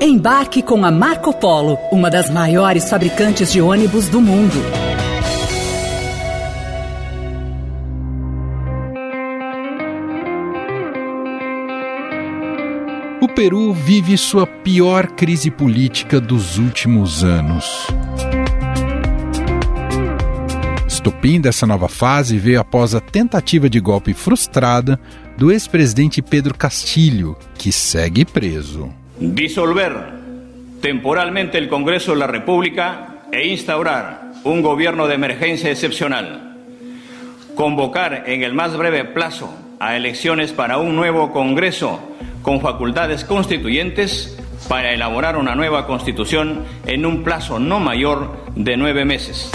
Embarque com a Marco Polo, uma das maiores fabricantes de ônibus do mundo. O Peru vive sua pior crise política dos últimos anos. Estopim dessa nova fase veio após a tentativa de golpe frustrada do ex-presidente Pedro Castilho, que segue preso. Dissolver temporalmente o Congresso da República e instaurar um governo de emergência excepcional. Convocar em el mais breve plazo a eleições para um novo Congresso com faculdades constituyentes para elaborar uma nova Constituição em um plazo não maior de nove meses.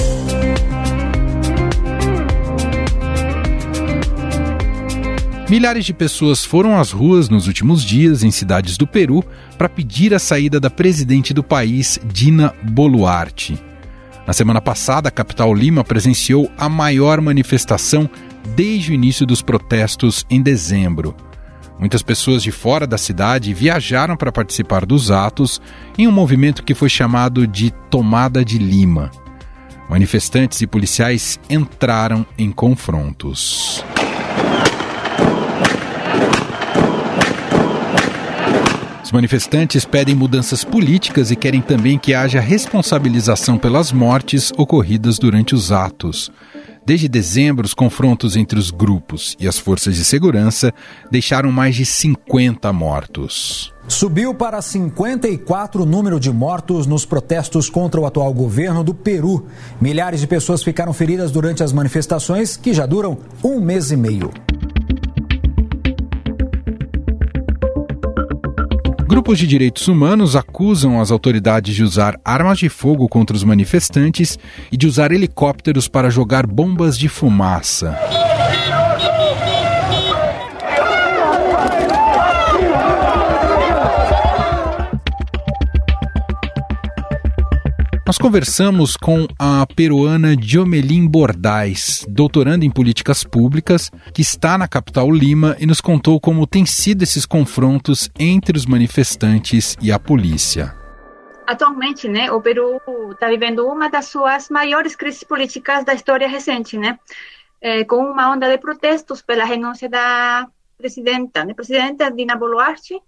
Milhares de pessoas foram às ruas nos últimos dias em cidades do Peru para pedir a saída da presidente do país, Dina Boluarte. Na semana passada, a capital Lima presenciou a maior manifestação desde o início dos protestos em dezembro. Muitas pessoas de fora da cidade viajaram para participar dos atos em um movimento que foi chamado de Tomada de Lima. Manifestantes e policiais entraram em confrontos. Os manifestantes pedem mudanças políticas e querem também que haja responsabilização pelas mortes ocorridas durante os atos. Desde dezembro, os confrontos entre os grupos e as forças de segurança deixaram mais de 50 mortos. Subiu para 54 o número de mortos nos protestos contra o atual governo do Peru. Milhares de pessoas ficaram feridas durante as manifestações, que já duram um mês e meio. Grupos de direitos humanos acusam as autoridades de usar armas de fogo contra os manifestantes e de usar helicópteros para jogar bombas de fumaça. Nós conversamos com a peruana Diomelim Bordais, doutoranda em políticas públicas, que está na capital Lima e nos contou como têm sido esses confrontos entre os manifestantes e a polícia. Atualmente, né, o Peru está vivendo uma das suas maiores crises políticas da história recente, né, é, com uma onda de protestos pela renúncia da presidenta, da presidenta Dina Boluarte,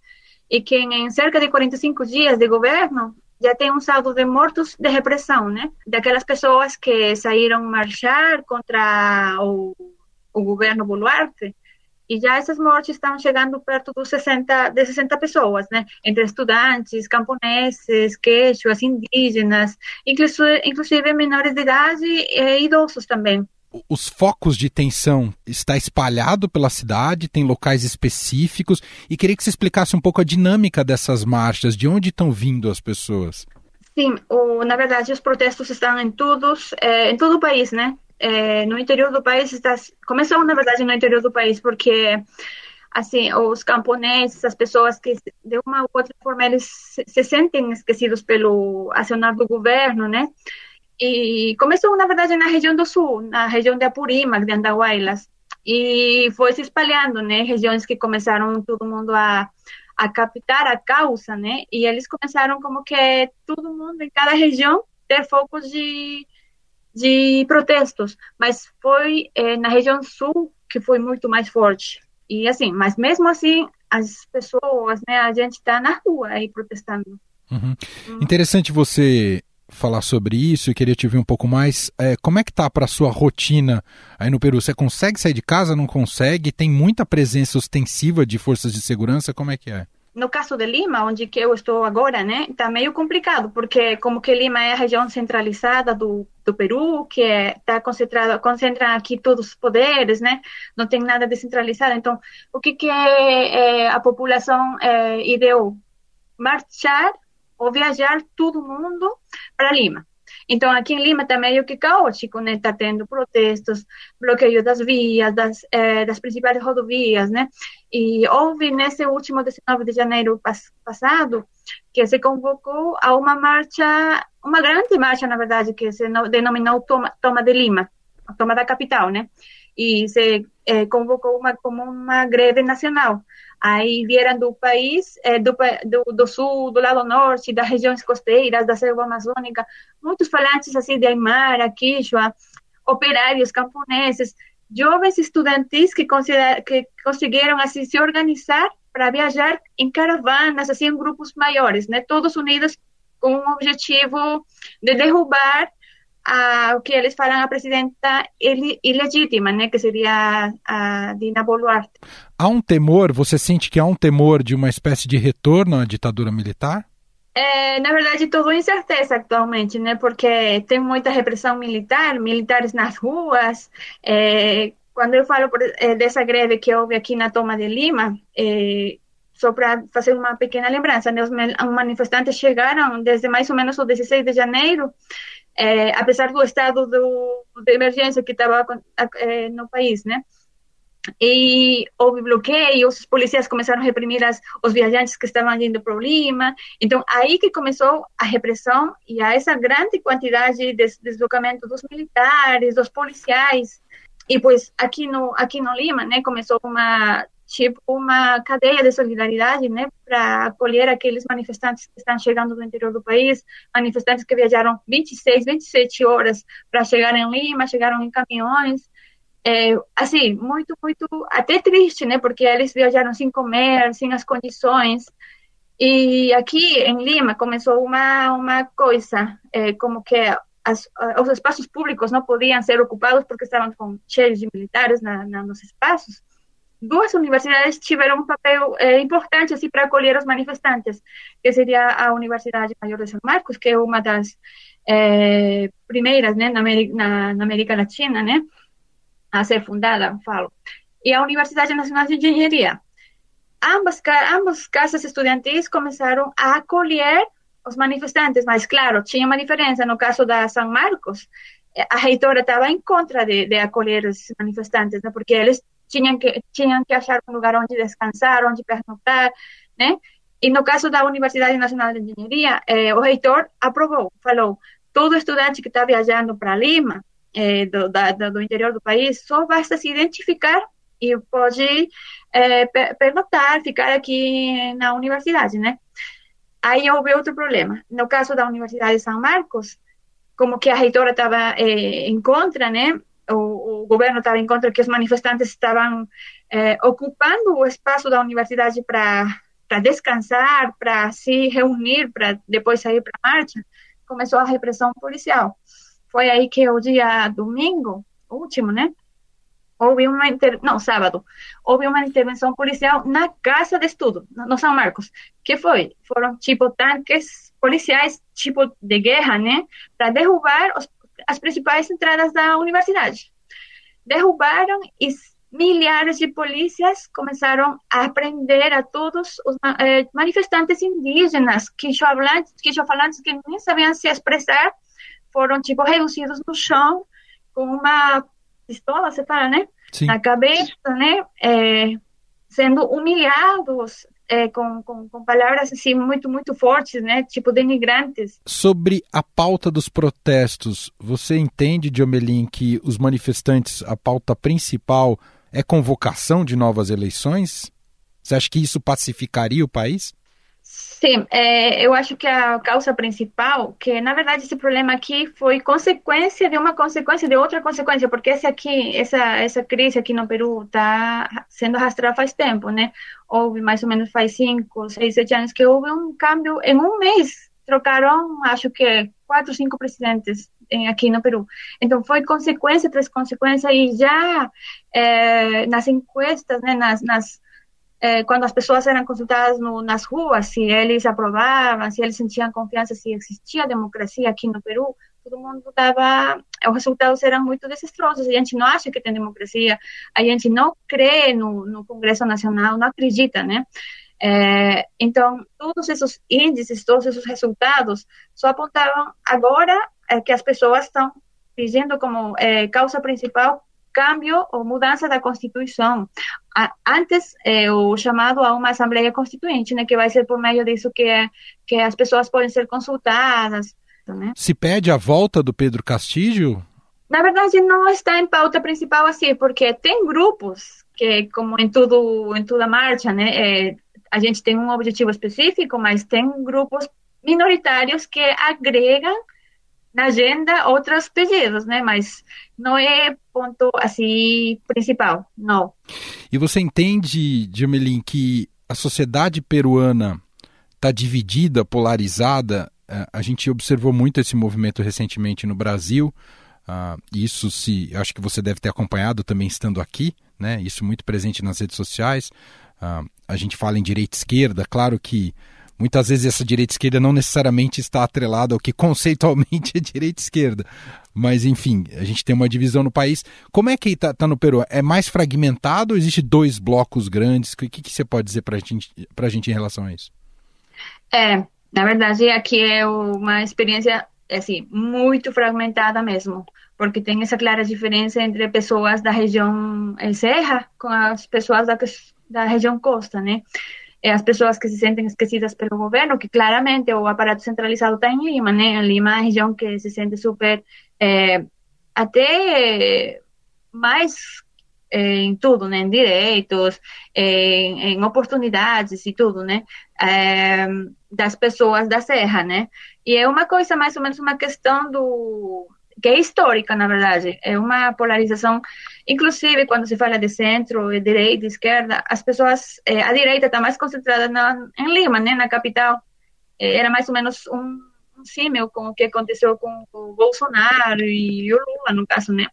e que em cerca de 45 dias de governo já tem um saldo de mortos de repressão, né? Daquelas pessoas que saíram marchar contra o, o governo Boluarte. E já essas mortes estão chegando perto dos 60, de 60 pessoas, né? Entre estudantes, camponeses, queixos, indígenas, inclusive, inclusive menores de idade e idosos também os focos de tensão está espalhado pela cidade, tem locais específicos e queria que você explicasse um pouco a dinâmica dessas marchas, de onde estão vindo as pessoas. Sim, o, na verdade os protestos estão em todos, é, em todo o país, né? É, no interior do país está, começou na verdade no interior do país porque assim os camponeses, as pessoas que de uma ou outra forma eles se, se sentem esquecidos pelo acionar do governo, né? E começou, na verdade, na região do sul, na região de Apurímac, de Andahuaylas. E foi se espalhando, né? Regiões que começaram todo mundo a, a captar a causa, né? E eles começaram como que todo mundo em cada região ter focos de, de protestos. Mas foi é, na região sul que foi muito mais forte. E assim, mas mesmo assim, as pessoas, né? A gente está na rua aí protestando. Uhum. Interessante você falar sobre isso e queria te ouvir um pouco mais. É, como é que tá para sua rotina aí no Peru? Você consegue sair de casa? Não consegue? Tem muita presença ostensiva de forças de segurança? Como é que é? No caso de Lima, onde que eu estou agora, né, tá meio complicado, porque como que Lima é a região centralizada do, do Peru, que está é, concentrado, concentra aqui todos os poderes, né, não tem nada descentralizado. Então, o que que é, é, a população é, ideou? Marchar ou viajar todo mundo para Lima. Então, aqui em Lima está meio que caótico, né? Está tendo protestos, bloqueio das vias, das, eh, das principais rodovias, né? E houve, nesse último 19 de janeiro passado, que se convocou a uma marcha, uma grande marcha, na verdade, que se denominou Toma, Toma de Lima, Toma da capital, né? E se eh, convocou uma, como uma greve nacional Aí vieram do país, é, do, do, do, sul, do lado norte, das regiões costeiras, da selva amazônica, muitos falantes assim de Aymara, Quechua, operários, camponeses, jovens estudantis que, que conseguiram assim se organizar para viajar em caravanas, assim, em grupos maiores, né? Todos unidos com o objetivo de derrubar a, o que eles falam a presidenta ilegítima, né, que seria a Dina Boluarte. Há um temor, você sente que há um temor de uma espécie de retorno à ditadura militar? É, na verdade, tudo incerteza atualmente, né? Porque tem muita repressão militar, militares nas ruas. É, quando eu falo por, é, dessa greve que houve aqui na toma de Lima, é, só para fazer uma pequena lembrança, né? os manifestantes chegaram desde mais ou menos o 16 de janeiro, é, apesar do estado do, de emergência que estava é, no país, né? E houve bloqueio, os policiais começaram a reprimir as, os viajantes que estavam indo para o Lima. Então, aí que começou a repressão e a essa grande quantidade de deslocamento dos militares, dos policiais. E, pois, aqui no, aqui no Lima, né, começou uma tipo uma cadeia de solidariedade, né, para acolher aqueles manifestantes que estão chegando do interior do país, manifestantes que viajaram 26, 27 horas para chegar em Lima, chegaram em caminhões, é, assim, muito, muito, até triste, né? Porque eles viajaram sem comer, sem as condições. E aqui em Lima começou uma, uma coisa, é, como que as, os espaços públicos não podiam ser ocupados porque estavam com, cheios de militares na, na, nos espaços. Duas universidades tiveram um papel é, importante assim, para acolher os manifestantes, que seria a Universidade Maior de São Marcos, que é uma das é, primeiras né, na, América, na, na América Latina, né? A ser fundada, falo, e a Universidade Nacional de Engenharia. Ambas, ambas casas estudantis começaram a acolher os manifestantes, mas claro, tinha uma diferença. No caso da São Marcos, a reitora estava em contra de, de acolher os manifestantes, né, porque eles tinham que, tinham que achar um lugar onde descansar, onde pernoctar, né? E no caso da Universidade Nacional de Engenharia, eh, o reitor aprovou, falou, todo estudante que está viajando para Lima é, do, da, do interior do país, só basta se identificar e pode é, pernotar, ficar aqui na universidade, né? Aí houve outro problema. No caso da Universidade de São Marcos, como que a reitora estava é, em contra, né? O, o governo estava em contra que os manifestantes estavam é, ocupando o espaço da universidade para descansar, para se reunir, para depois sair para a marcha, começou a repressão policial. Foi aí que o dia domingo, último, né? Houve uma inter... não, sábado, houve uma intervenção policial na casa de estudo, no São Marcos. Que foi? Foram tipo tanques policiais, tipo de guerra, né? Para derrubar os, as principais entradas da universidade. Derrubaram e milhares de polícias começaram a prender a todos os eh, manifestantes indígenas, quixofalantes, quixofalantes que nem sabiam se expressar foram, tipo, reduzidos no chão com uma pistola, você fala, né? Sim. Na cabeça, né? É, sendo humilhados é, com, com, com, palavras assim muito muito fortes, né, tipo denigrantes. Sobre a pauta dos protestos, você entende, Diomelin, que os manifestantes, a pauta principal é convocação de novas eleições? Você acha que isso pacificaria o país? Sim, é, eu acho que a causa principal, que na verdade esse problema aqui foi consequência de uma consequência de outra consequência, porque esse aqui, essa essa crise aqui no Peru está sendo arrastada faz tempo, né? Houve mais ou menos faz cinco, seis, sete anos que houve um câmbio em um mês. Trocaram, acho que quatro, cinco presidentes aqui no Peru. Então foi consequência tras consequência e já é, nas encuestas, né, nas, nas é, quando as pessoas eram consultadas no, nas ruas, se eles aprovavam, se eles sentiam confiança, se existia democracia aqui no Peru, todo mundo dava, os resultados eram muito desastrosos. A gente não acha que tem democracia, a gente não crê no, no Congresso Nacional, não acredita, né? É, então, todos esses índices, todos esses resultados só apontavam agora é, que as pessoas estão dizendo como é, causa principal cambio ou mudança da Constituição. Antes, é, o chamado a uma Assembleia Constituinte, né, que vai ser por meio disso que, é, que as pessoas podem ser consultadas. Né? Se pede a volta do Pedro Castilho? Na verdade, não está em pauta principal assim, porque tem grupos que como em tudo, em toda marcha, né, é, a gente tem um objetivo específico, mas tem grupos minoritários que agregam na agenda outros pedidos, né? Mas não é ponto assim principal, não. E você entende, Jamelin, que a sociedade peruana está dividida, polarizada? É, a gente observou muito esse movimento recentemente no Brasil. Uh, isso se acho que você deve ter acompanhado também estando aqui, né? Isso muito presente nas redes sociais. Uh, a gente fala em direita esquerda, claro que muitas vezes essa direita esquerda não necessariamente está atrelada ao que conceitualmente é direita esquerda. Mas, enfim, a gente tem uma divisão no país. Como é que está tá no Peru? É mais fragmentado ou existe dois blocos grandes? O que, que você pode dizer para gente, a gente em relação a isso? É, na verdade, aqui é uma experiência assim, muito fragmentada mesmo, porque tem essa clara diferença entre pessoas da região Serra com as pessoas da, da região Costa, né? É as pessoas que se sentem esquecidas pelo governo, que claramente o aparato centralizado está em Lima, né? Em Lima é a região que se sente super, é, até mais é, em tudo, né? Em direitos, em, em oportunidades e tudo, né? É, das pessoas da Serra, né? E é uma coisa mais ou menos uma questão do que é histórica, na verdade. É uma polarização, inclusive quando se fala de centro, de direita, esquerda, as pessoas, é, a direita está mais concentrada na, em Lima, né, na capital. É, era mais ou menos um, um símil com o que aconteceu com o Bolsonaro e o Lula, no caso, né?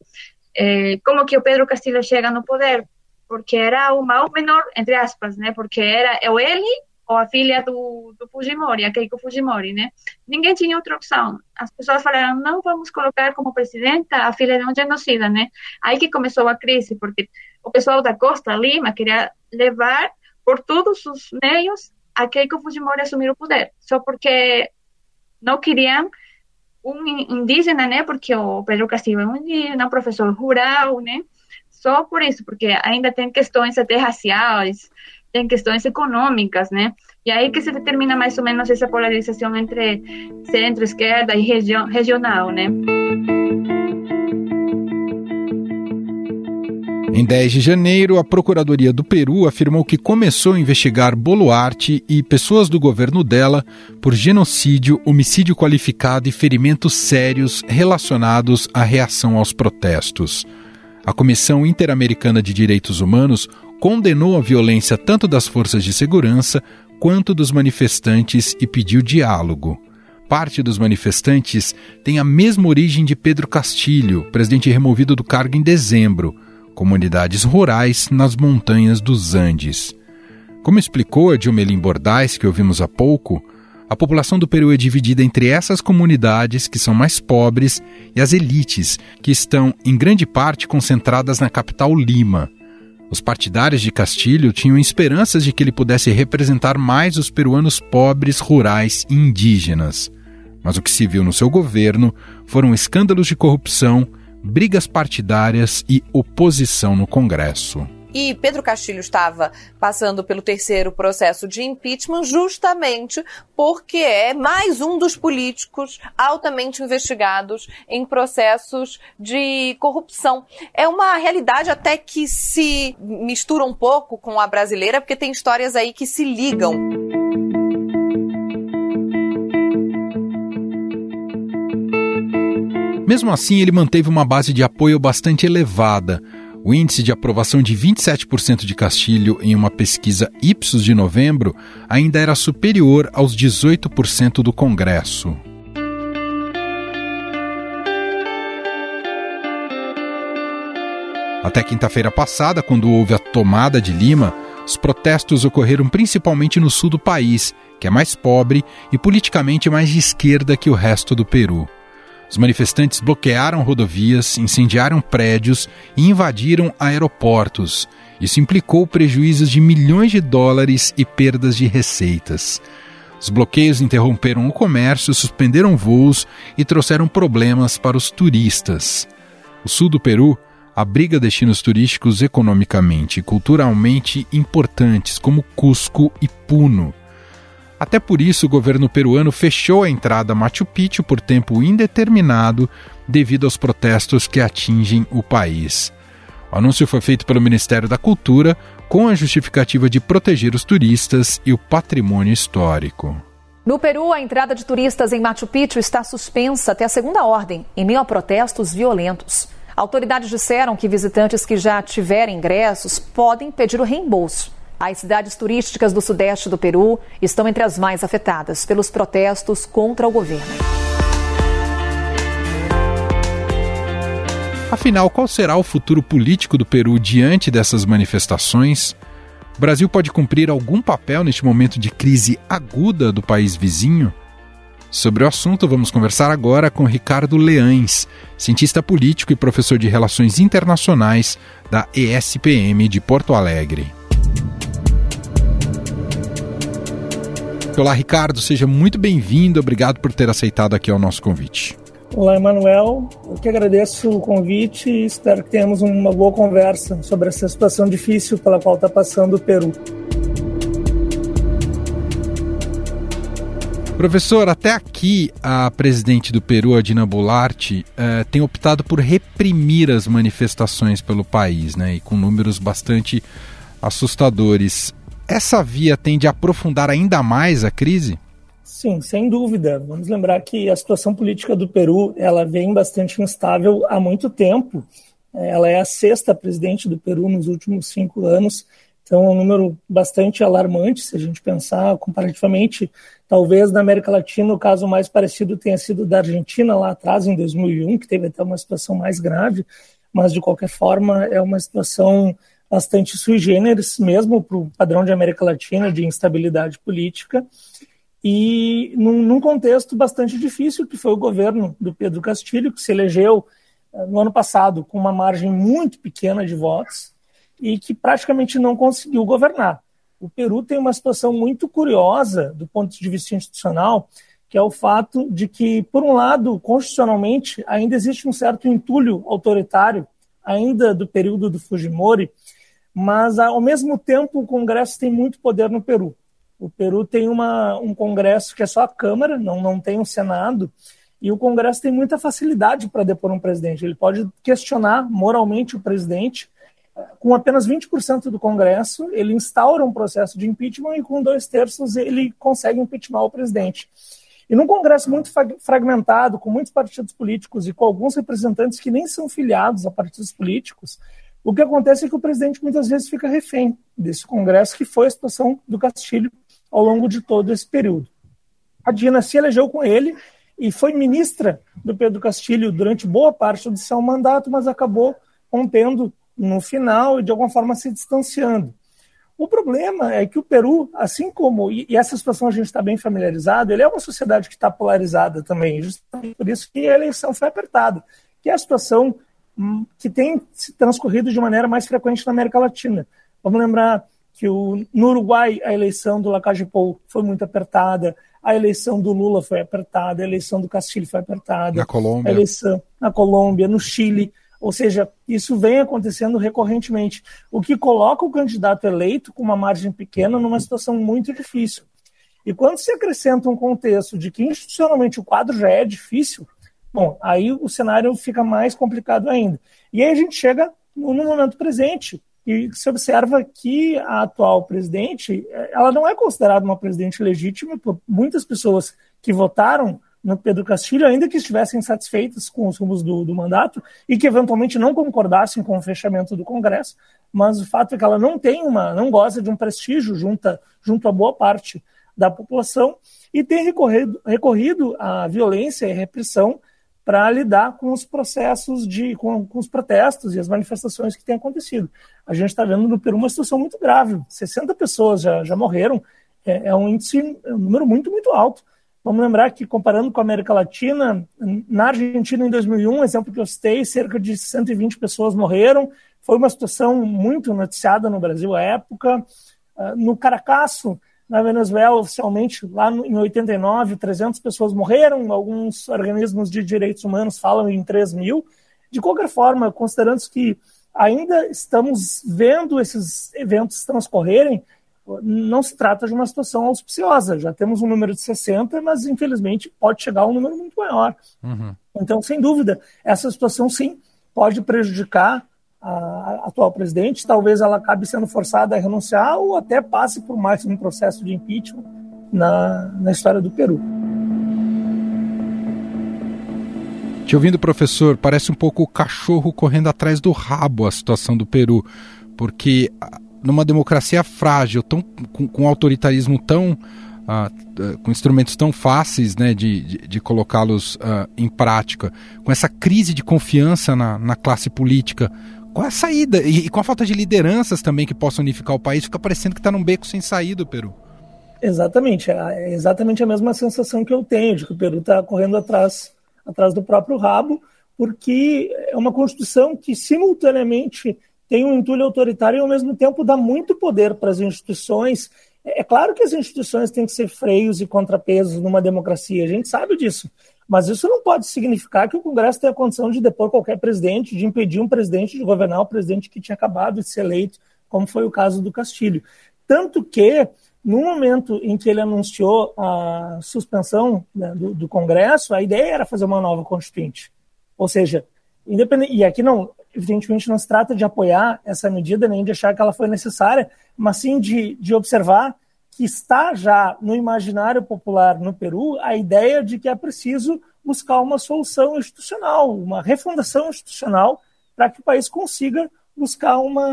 É, como que o Pedro Castillo chega no poder? Porque era o mal menor, entre aspas, né? Porque era ou ele ou a filha do, do Fujimori, a Keiko Fujimori, né? Ninguém tinha outra opção. As pessoas falaram, não vamos colocar como presidenta a filha de um genocida, né? Aí que começou a crise, porque o pessoal da Costa Lima queria levar por todos os meios a Keiko Fujimori assumir o poder, só porque não queriam um indígena, né? Porque o Pedro Castillo é um indígena, um professor rural, né? Só por isso, porque ainda tem questões até raciais, tem questões econômicas, né? E aí que se determina mais ou menos essa polarização entre centro, esquerda e região, regional, né? Em 10 de janeiro, a Procuradoria do Peru afirmou que começou a investigar Boluarte e pessoas do governo dela por genocídio, homicídio qualificado e ferimentos sérios relacionados à reação aos protestos. A Comissão Interamericana de Direitos Humanos condenou a violência tanto das forças de segurança quanto dos manifestantes e pediu diálogo. Parte dos manifestantes tem a mesma origem de Pedro Castilho, presidente removido do cargo em dezembro, comunidades rurais nas montanhas dos Andes. Como explicou a Dilmelim Bordais, que ouvimos há pouco, a população do Peru é dividida entre essas comunidades, que são mais pobres, e as elites, que estão, em grande parte, concentradas na capital Lima. Os partidários de Castilho tinham esperanças de que ele pudesse representar mais os peruanos pobres, rurais e indígenas. Mas o que se viu no seu governo foram escândalos de corrupção, brigas partidárias e oposição no Congresso. E Pedro Castilho estava passando pelo terceiro processo de impeachment justamente porque é mais um dos políticos altamente investigados em processos de corrupção. É uma realidade até que se mistura um pouco com a brasileira, porque tem histórias aí que se ligam. Mesmo assim, ele manteve uma base de apoio bastante elevada o índice de aprovação de 27% de Castilho em uma pesquisa Ipsos de novembro ainda era superior aos 18% do Congresso. Até quinta-feira passada, quando houve a tomada de Lima, os protestos ocorreram principalmente no sul do país, que é mais pobre e politicamente mais de esquerda que o resto do Peru. Os manifestantes bloquearam rodovias, incendiaram prédios e invadiram aeroportos. Isso implicou prejuízos de milhões de dólares e perdas de receitas. Os bloqueios interromperam o comércio, suspenderam voos e trouxeram problemas para os turistas. O sul do Peru abriga destinos turísticos economicamente e culturalmente importantes como Cusco e Puno. Até por isso, o governo peruano fechou a entrada a Machu Picchu por tempo indeterminado devido aos protestos que atingem o país. O anúncio foi feito pelo Ministério da Cultura com a justificativa de proteger os turistas e o patrimônio histórico. No Peru, a entrada de turistas em Machu Picchu está suspensa até a segunda ordem, em meio a protestos violentos. Autoridades disseram que visitantes que já tiverem ingressos podem pedir o reembolso. As cidades turísticas do sudeste do Peru estão entre as mais afetadas pelos protestos contra o governo. Afinal, qual será o futuro político do Peru diante dessas manifestações? O Brasil pode cumprir algum papel neste momento de crise aguda do país vizinho? Sobre o assunto, vamos conversar agora com Ricardo Leães, cientista político e professor de Relações Internacionais da ESPM de Porto Alegre. Olá, Ricardo, seja muito bem-vindo. Obrigado por ter aceitado aqui o nosso convite. Olá, Emanuel. Eu que agradeço o convite e espero que tenhamos uma boa conversa sobre essa situação difícil pela qual está passando o Peru. Professor, até aqui a presidente do Peru, a Dina Boulart, eh, tem optado por reprimir as manifestações pelo país, né, e com números bastante assustadores. Essa via tende a aprofundar ainda mais a crise? Sim, sem dúvida. Vamos lembrar que a situação política do Peru ela vem bastante instável há muito tempo. Ela é a sexta presidente do Peru nos últimos cinco anos, então é um número bastante alarmante se a gente pensar comparativamente. Talvez na América Latina o caso mais parecido tenha sido da Argentina lá atrás, em 2001, que teve até uma situação mais grave, mas de qualquer forma é uma situação bastante sui generis, mesmo para o padrão de América Latina de instabilidade política e num, num, contexto bastante difícil, que foi o governo do Pedro Castilho, que se elegeu uh, no ano passado com uma margem muito pequena de votos e que praticamente não conseguiu governar. O Peru tem uma situação muito curiosa do ponto de vista institucional, que é o fato de que, por um lado, constitucionalmente, ainda existe um certo entulho autoritário, ainda do período do Fujimori, mas, ao mesmo tempo, o Congresso tem muito poder no Peru. O Peru tem uma, um Congresso que é só a Câmara, não, não tem um Senado, e o Congresso tem muita facilidade para depor um presidente. Ele pode questionar moralmente o presidente. Com apenas 20% do Congresso, ele instaura um processo de impeachment e com dois terços ele consegue impeachment o presidente. E num Congresso muito fragmentado, com muitos partidos políticos e com alguns representantes que nem são filiados a partidos políticos, o que acontece é que o presidente muitas vezes fica refém desse Congresso, que foi a situação do Castilho ao longo de todo esse período. A Dina se elegeu com ele e foi ministra do Pedro Castilho durante boa parte do seu mandato, mas acabou rompendo no final e de alguma forma se distanciando. O problema é que o Peru, assim como, e essa situação a gente está bem familiarizado, ele é uma sociedade que está polarizada também, justamente por isso que a eleição foi apertada, que é a situação que tem se transcorrido de maneira mais frequente na América Latina. Vamos lembrar que o, no Uruguai a eleição do Lacajepou foi muito apertada, a eleição do Lula foi apertada, a eleição do Castilho foi apertada, na Colômbia, a eleição na Colômbia, no Chile, ou seja, isso vem acontecendo recorrentemente, o que coloca o candidato eleito com uma margem pequena numa situação muito difícil. E quando se acrescenta um contexto de que institucionalmente o quadro já é difícil, bom, aí o cenário fica mais complicado ainda. E aí a gente chega no momento presente, e se observa que a atual presidente, ela não é considerada uma presidente legítima por muitas pessoas que votaram no Pedro Castilho, ainda que estivessem satisfeitas com os rumos do, do, mandato e que eventualmente não concordassem com o fechamento do Congresso, mas o fato é que ela não tem uma, não goza de um prestígio junto junto a boa parte da população e tem recorrido, recorrido à violência e repressão para lidar com os processos de com, com, os protestos e as manifestações que têm acontecido. A gente está vendo no Peru uma situação muito grave. 60 pessoas já, já morreram, é, é um índice, é um número muito, muito alto. Vamos lembrar que, comparando com a América Latina, na Argentina, em 2001, exemplo que eu citei, cerca de 120 pessoas morreram. Foi uma situação muito noticiada no Brasil à época. Ah, no Caracaço, na Venezuela, oficialmente, lá em 89, 300 pessoas morreram, alguns organismos de direitos humanos falam em 3 mil. De qualquer forma, considerando que ainda estamos vendo esses eventos transcorrerem, não se trata de uma situação auspiciosa. Já temos um número de 60, mas infelizmente pode chegar a um número muito maior. Uhum. Então, sem dúvida, essa situação sim pode prejudicar a atual presidente, talvez ela acabe sendo forçada a renunciar ou até passe por mais um processo de impeachment na, na história do Peru. Te ouvindo, professor, parece um pouco o cachorro correndo atrás do rabo a situação do Peru, porque ah, numa democracia frágil, tão, com, com autoritarismo tão. Uh, com instrumentos tão fáceis né, de, de, de colocá-los uh, em prática, com essa crise de confiança na, na classe política, qual é a saída? E, e, com a falta de lideranças também que possam unificar o país, fica parecendo que está num beco sem saída o Peru. Exatamente, é, é exatamente a mesma sensação que eu tenho, de que o Peru está correndo atrás, atrás do próprio rabo, porque é uma Constituição que simultaneamente tem um entulho autoritário e ao mesmo tempo dá muito poder para as instituições. É, é claro que as instituições têm que ser freios e contrapesos numa democracia, a gente sabe disso. Mas isso não pode significar que o Congresso tenha condição de depor qualquer presidente, de impedir um presidente de governar o presidente que tinha acabado de ser eleito, como foi o caso do Castilho. Tanto que, no momento em que ele anunciou a suspensão né, do, do, Congresso, a ideia era fazer uma nova Constituinte. Ou seja, independente, e aqui não, evidentemente não se trata de apoiar essa medida, nem de achar que ela foi necessária, mas sim de, de observar que está já no imaginário popular no Peru a ideia de que é preciso buscar uma solução institucional, uma refundação institucional, para que o país consiga buscar uma,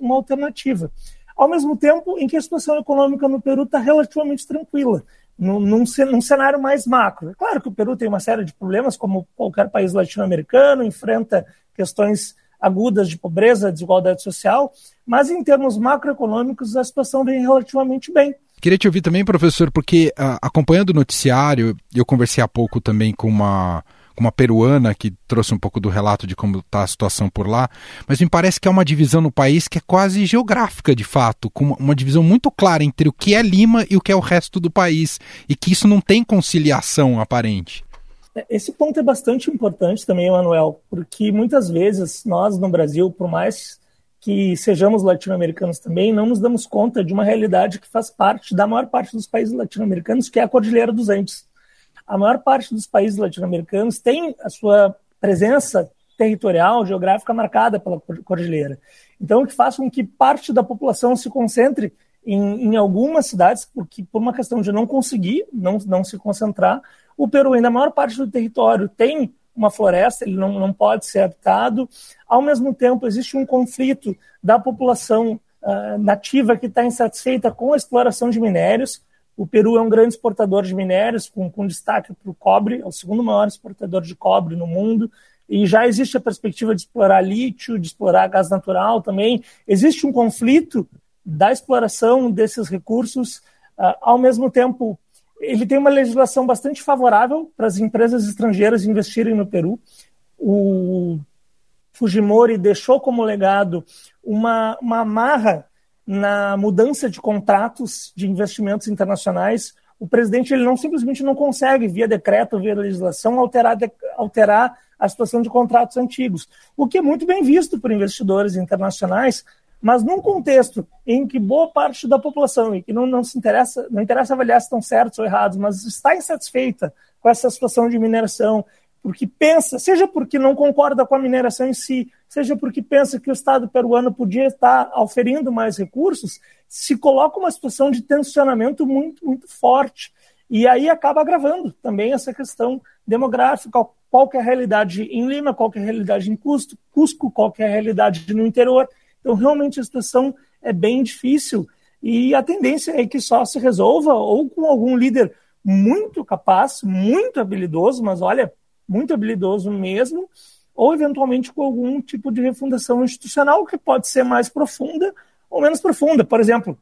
uma alternativa. Ao mesmo tempo em que a situação econômica no Peru está relativamente tranquila, num, num, num, cenário mais macro. É claro que o Peru tem uma série de problemas, como qualquer país latino-americano, enfrenta questões agudas de pobreza, desigualdade social, mas em termos macroeconômicos a situação vem relativamente bem. Queria te ouvir também, professor, porque uh, acompanhando o noticiário, eu conversei há pouco também com uma, com uma peruana que trouxe um pouco do relato de como está a situação por lá, mas me parece que é uma divisão no país que é quase geográfica, de fato, com uma divisão muito clara entre o que é Lima e o que é o resto do país, e que isso não tem conciliação aparente. Esse ponto é bastante importante também, Manuel, porque muitas vezes nós no Brasil, por mais que sejamos latino-americanos também, não nos damos conta de uma realidade que faz parte da maior parte dos países latino-americanos, que é a Cordilheira dos Andes. A maior parte dos países latino-americanos tem a sua presença territorial, geográfica marcada pela cordilheira. Então, o que faz com que parte da população se concentre em, em, algumas cidades, porque por uma questão de não conseguir, não, não se concentrar, o Peru, ainda a maior parte do território, tem uma floresta, ele não, não pode ser habitado. Ao mesmo tempo, existe um conflito da população uh, nativa que está insatisfeita com a exploração de minérios. O Peru é um grande exportador de minérios, com, com destaque para o cobre, é o segundo maior exportador de cobre no mundo. E já existe a perspectiva de explorar lítio, de explorar gás natural também. Existe um conflito da exploração desses recursos. Uh, ao mesmo tempo, ele tem uma legislação bastante favorável para as empresas estrangeiras investirem no Peru. O Fujimori deixou como legado uma, uma amarra na mudança de contratos de investimentos internacionais. O presidente ele não simplesmente não consegue, via decreto, via legislação, alterar, alterar a situação de contratos antigos, o que é muito bem visto por investidores internacionais, mas num contexto em que boa parte da população, e que não, não se interessa, não interessa avaliar se estão certos ou errados, mas está insatisfeita com essa situação de mineração, porque pensa, seja porque não concorda com a mineração em si, seja porque pensa que o Estado peruano podia estar oferindo mais recursos, se coloca uma situação de tensionamento muito, muito forte. E aí acaba agravando também essa questão demográfica, qual é a realidade em Lima, qual é a realidade em Cusco, Cusco qual é a realidade no interior. Então, realmente, a situação é bem difícil e a tendência é que só se resolva ou com algum líder muito capaz, muito habilidoso, mas olha, muito habilidoso mesmo, ou eventualmente com algum tipo de refundação institucional que pode ser mais profunda ou menos profunda. Por exemplo,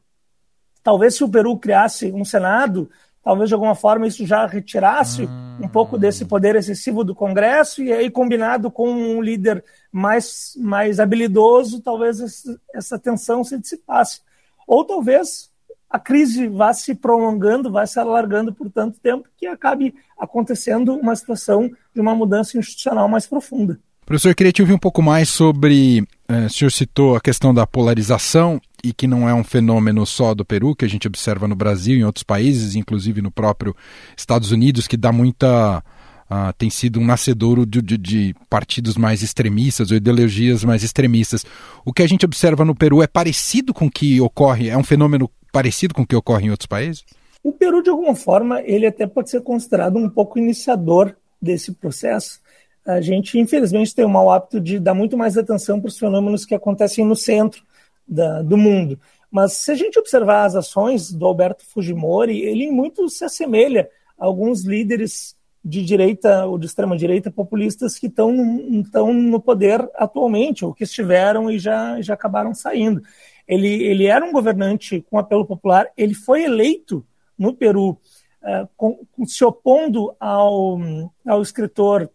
talvez se o Peru criasse um Senado talvez de alguma forma isso já retirasse um pouco desse poder excessivo do Congresso e aí combinado com um líder mais, mais habilidoso, talvez essa tensão se dissipasse. Ou talvez a crise vá se prolongando, vá se alargando por tanto tempo que acabe acontecendo uma situação de uma mudança institucional mais profunda. Professor, eu queria te ouvir um pouco mais sobre, eh, o senhor citou a questão da polarização e que não é um fenômeno só do Peru, que a gente observa no Brasil e em outros países, inclusive no próprio Estados Unidos, que dá muita uh, tem sido um nascedouro de, de, de, partidos mais extremistas ou ideologias mais extremistas. O que a gente observa no Peru é parecido com o que ocorre, é um fenômeno parecido com o que ocorre em outros países? O Peru, de alguma forma, ele até pode ser considerado um pouco iniciador desse processo. A gente, infelizmente, tem o mau hábito de dar muito mais atenção para os fenômenos que acontecem no centro da, do mundo. Mas se a gente observar as ações do Alberto Fujimori, ele muito se assemelha a alguns líderes de direita ou de extrema direita populistas que estão, estão no poder atualmente, ou que estiveram e já, já acabaram saindo. Ele, ele era um governante com apelo popular, ele foi eleito no Peru uh, com, se opondo ao, ao escritor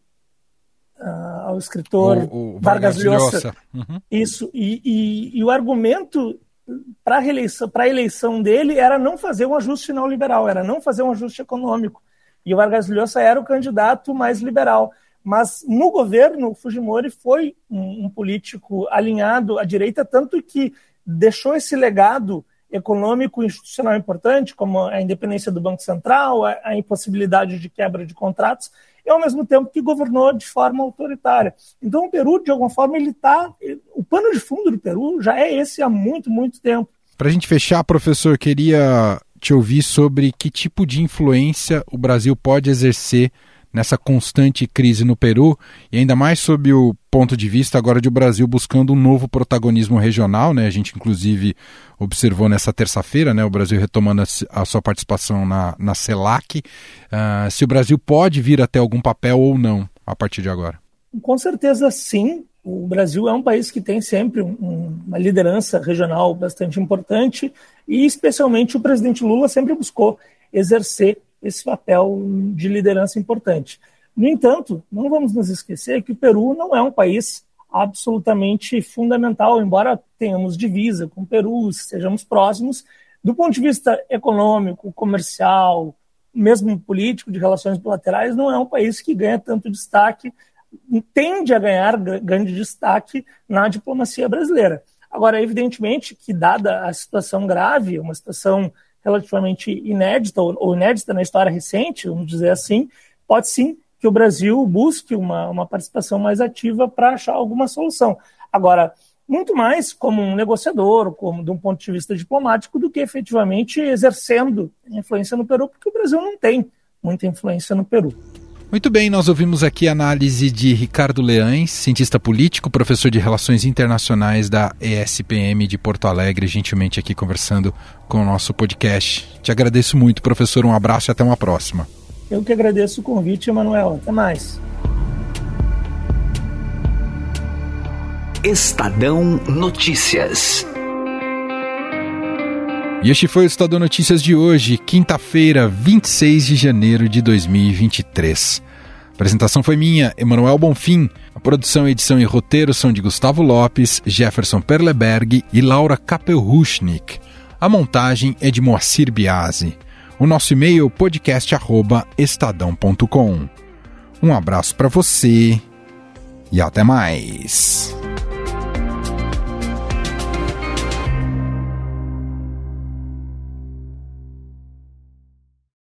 uh, ao escritor o, o Vargas, Llosa. Uhum. Isso, e, e, e, o argumento para a eleição, eleição dele era não fazer um ajuste neoliberal, era não fazer um ajuste econômico. E o Vargas Llosa era o candidato mais liberal. Mas no governo, o Fujimori foi um, um político alinhado à direita, tanto que deixou esse legado econômico e institucional importante, como a independência do Banco Central, a, a impossibilidade de quebra de contratos, e ao mesmo tempo que governou de forma autoritária. Então o Peru, de alguma forma, ele está. O pano de fundo do Peru já é esse há muito, muito tempo. Para a gente fechar, professor, queria te ouvir sobre que tipo de influência o Brasil pode exercer nessa constante crise no Peru e ainda mais sob o ponto de vista agora de o Brasil buscando um novo protagonismo regional, né? A gente inclusive observou nessa terça-feira, né? O Brasil retomando a, sua participação na, na CELAC. Uh, se o Brasil pode vir até algum papel ou não a partir de agora? Com certeza sim. O Brasil é um país que tem sempre um, uma liderança regional bastante importante e especialmente o presidente Lula sempre buscou exercer esse papel de liderança importante. No entanto, não vamos nos esquecer que o Peru não é um país absolutamente fundamental, embora tenhamos divisa com o Peru, sejamos próximos, do ponto de vista econômico, comercial, mesmo político, de relações bilaterais, não é um país que ganha tanto destaque, tende a ganhar grande destaque na diplomacia brasileira. Agora, evidentemente que, dada a situação grave, uma situação relativamente inédita, ou inédita na história recente, vamos dizer assim, pode sim que o Brasil busque uma, uma participação mais ativa para achar alguma solução. Agora, muito mais como um negociador, como de um ponto de vista diplomático, do que efetivamente exercendo influência no Peru, porque o Brasil não tem muita influência no Peru. Muito bem, nós ouvimos aqui a análise de Ricardo Leães, cientista político, professor de Relações Internacionais da ESPM de Porto Alegre, gentilmente aqui conversando com o nosso podcast. Te agradeço muito, professor. Um abraço e até uma próxima. Eu que agradeço o convite, Emanuel. Até mais. Estadão Notícias. E este foi o Estadão Notícias de hoje, quinta-feira, 26 de janeiro de 2023. A apresentação foi minha, Emanuel Bonfim. A produção, edição e roteiro são de Gustavo Lopes, Jefferson Perleberg e Laura Kapelruchnik. A montagem é de Moacir Biasi. O nosso e-mail podcast@estadão.com. Um abraço para você e até mais.